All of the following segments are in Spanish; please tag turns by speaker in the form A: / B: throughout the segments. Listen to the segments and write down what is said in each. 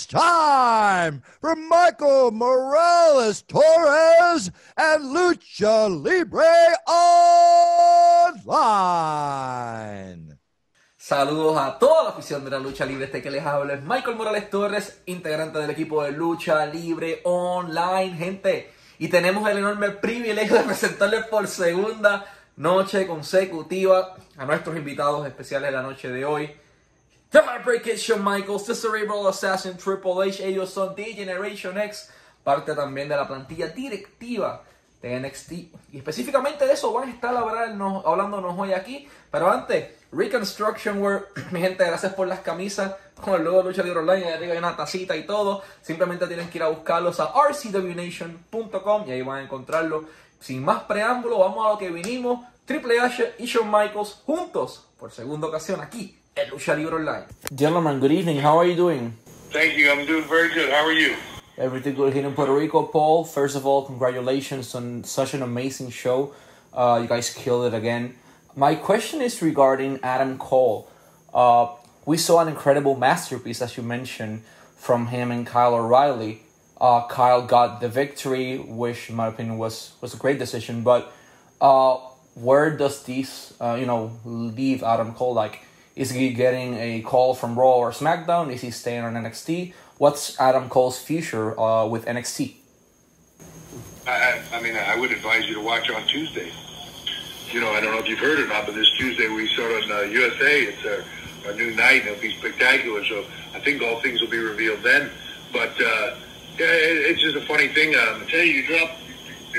A: It's time for Michael Morales Torres and Lucha Libre Online.
B: Saludos a toda la afición de la lucha libre. Este que les habla es Michael Morales Torres, integrante del equipo de lucha libre online, gente. Y tenemos el enorme privilegio de presentarles por segunda noche consecutiva a nuestros invitados especiales de la noche de hoy. The Heartbreak Kid, Shawn Michaels, The Cerebral Assassin, Triple H, ellos son The Generation X, parte también de la plantilla directiva de NXT. Y específicamente de eso van a estar hablándonos, hoy aquí. Pero antes, Reconstruction World, mi gente, gracias por las camisas con el logo de Lucha Libre Online. Ahí arriba hay una tacita y todo. Simplemente tienen que ir a buscarlos a rcwnation.com y ahí van a encontrarlo. Sin más preámbulo, vamos a lo que vinimos. Triple H y Shawn Michaels juntos por segunda ocasión aquí en Lucha Libre Online. Gentlemen, good evening. How are you doing?
C: Thank you. I'm doing very good. How are you?
B: Everything good here in Puerto Rico, Paul. First of all, congratulations on such an amazing show. Uh, you guys killed it again. My question is regarding Adam Cole. Uh, we saw an incredible masterpiece, as you mentioned, from him and Kyle O'Reilly. Uh, Kyle got the victory, which, in my opinion, was was a great decision. But uh, where does this, uh, you know, leave Adam Cole? Like, is he getting a call from Raw or SmackDown? Is he staying on NXT? What's Adam Cole's future uh, with NXT?
C: I, I mean, I would advise you to watch on Tuesday. You know, I don't know if you've heard or not, but this Tuesday we start on uh, USA. It's a, new night, and it'll be spectacular. So I think all things will be revealed then. But uh, yeah, it, it's just a funny thing. Um, I tell you, you drop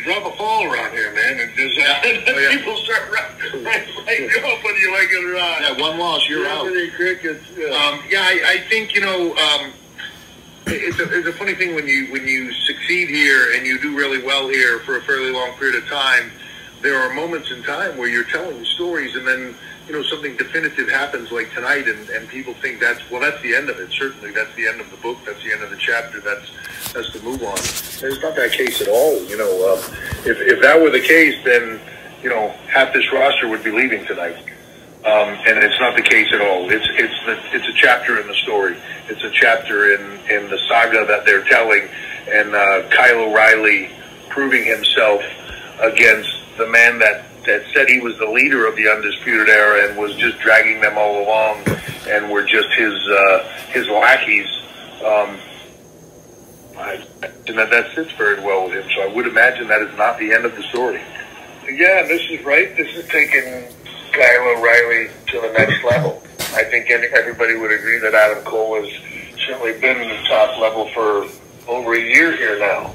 C: you drop a fall around here, man, and just uh,
D: Oh, yeah.
C: people start right, right, right up whether you like it or not.
D: Yeah, one loss, you're out.
C: Anthony Crickets. Yeah. Um, yeah, I, I think you know. Um, it's a, it's a funny thing when you when you succeed here and you do really well here for a fairly long period of time. There are moments in time where you're telling stories, and then you know something definitive happens like tonight, and, and people think that's well, that's the end of it. Certainly, that's the end of the book. That's the end of the chapter. That's that's the move on. It's not that case at all. You know, um, if if that were the case, then you know half this roster would be leaving tonight. Um, and it's not the case at all. It's it's the, it's a chapter in the story. It's a chapter in, in the saga that they're telling, and uh, Kyle O'Reilly proving himself against the man that, that said he was the leader of the undisputed era and was just dragging them all along, and were just his uh, his lackeys. Um, I, and that, that sits very well with him. So I would imagine that is not the end of the story. Yeah, this is right. This is taking Kyle O'Reilly to the next level. I think any, everybody would agree that Adam Cole has certainly been in the top level for over a year here now.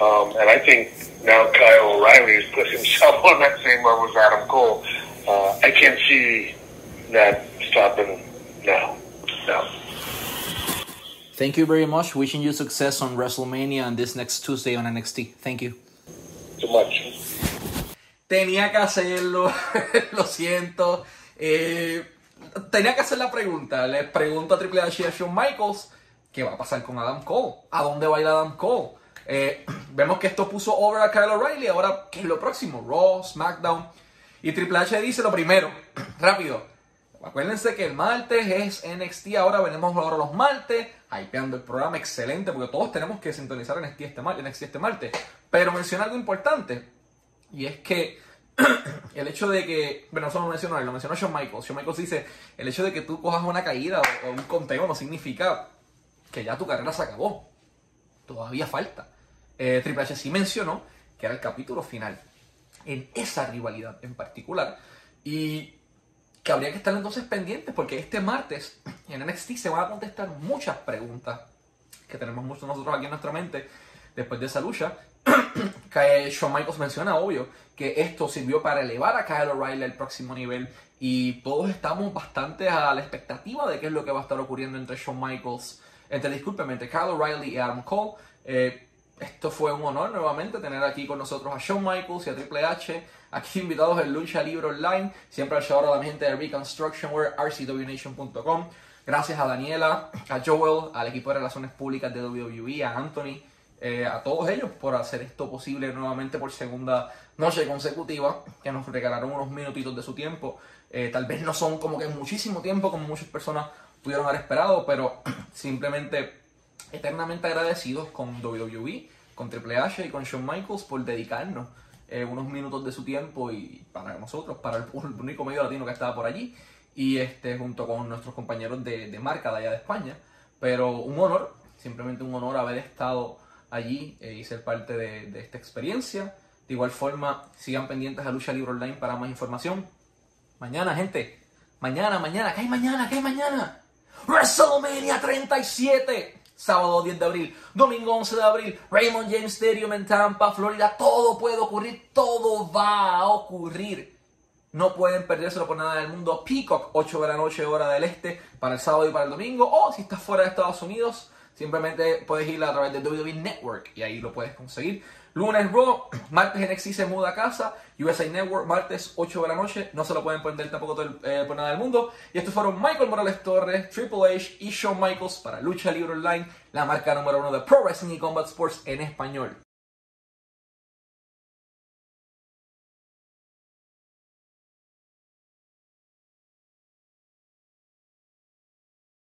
C: Um, and I think now Kyle O'Reilly has put himself on that same level as Adam Cole. Uh, I can't see that stopping now. No.
B: Thank you very much. Wishing you success on WrestleMania and this next Tuesday on NXT. Thank you.
C: So much.
B: Tenía que hacerlo, lo siento. Eh, tenía que hacer la pregunta. Les pregunto a Triple H y a Shawn Michaels qué va a pasar con Adam Cole. ¿A dónde va a ir Adam Cole? Eh, vemos que esto puso over a Kyle O'Reilly. Ahora, ¿qué es lo próximo? Raw, SmackDown. Y Triple H dice lo primero, rápido. Acuérdense que el martes es NXT, ahora venimos ahora los martes, hypeando el programa, excelente, porque todos tenemos que sintonizar NXT este, mar- NXT este martes. Pero menciona algo importante, y es que el hecho de que, bueno, eso lo mencionó él, lo mencionó Shawn Michaels. Shawn Michaels dice, el hecho de que tú cojas una caída o, o un conteo no significa que ya tu carrera se acabó. Todavía falta. Eh, Triple H sí mencionó que era el capítulo final en esa rivalidad en particular. Y que habría que estar entonces pendientes porque este martes en NXT se van a contestar muchas preguntas que tenemos muchos nosotros aquí en nuestra mente después de esa lucha. que Shawn Michaels menciona, obvio, que esto sirvió para elevar a Kyle O'Reilly al próximo nivel y todos estamos bastante a la expectativa de qué es lo que va a estar ocurriendo entre Shawn Michaels, entre, discúlpeme, entre Kyle O'Reilly y Adam Cole. Eh, esto fue un honor nuevamente tener aquí con nosotros a Shawn Michaels y a Triple H, aquí invitados en Lucha Libre Online, siempre al shout a la gente de Reconstructionware, rcwnation.com. Gracias a Daniela, a Joel, al equipo de Relaciones Públicas de WWE, a Anthony, eh, a todos ellos por hacer esto posible nuevamente por segunda noche consecutiva, que nos regalaron unos minutitos de su tiempo. Eh, tal vez no son como que muchísimo tiempo como muchas personas pudieron haber esperado, pero simplemente eternamente agradecidos con WWE, con Triple H y con Shawn Michaels por dedicarnos eh, unos minutos de su tiempo y para nosotros, para el, único medio latino que estaba por allí, y este junto con nuestros compañeros de, de marca de allá de España. Pero un honor, simplemente un honor haber estado allí eh, y ser parte de, de esta experiencia. De igual forma, sigan pendientes a Lucha Libre Online para más información. Mañana, gente. Mañana, mañana. ¿Qué hay mañana? ¿Qué hay mañana? WrestleMania 37. Sábado 10 de abril. Domingo 11 de abril. Raymond James Stadium en Tampa, Florida. Todo puede ocurrir. Todo va a ocurrir. No pueden perdérselo por nada del mundo. Peacock, 8 de la noche, hora del este, para el sábado y para el domingo. O si estás fuera de Estados Unidos, simplemente puedes ir a través de WWE Network y ahí lo puedes conseguir. Lunes Raw, martes NXT se muda a casa, USA Network, martes 8 de la noche, no se lo pueden perder tampoco eh, por nada del mundo. Y estos fueron Michael Morales Torres, Triple H y Shawn Michaels para Lucha Libre Online, la marca número uno de Pro Wrestling y Combat Sports en español.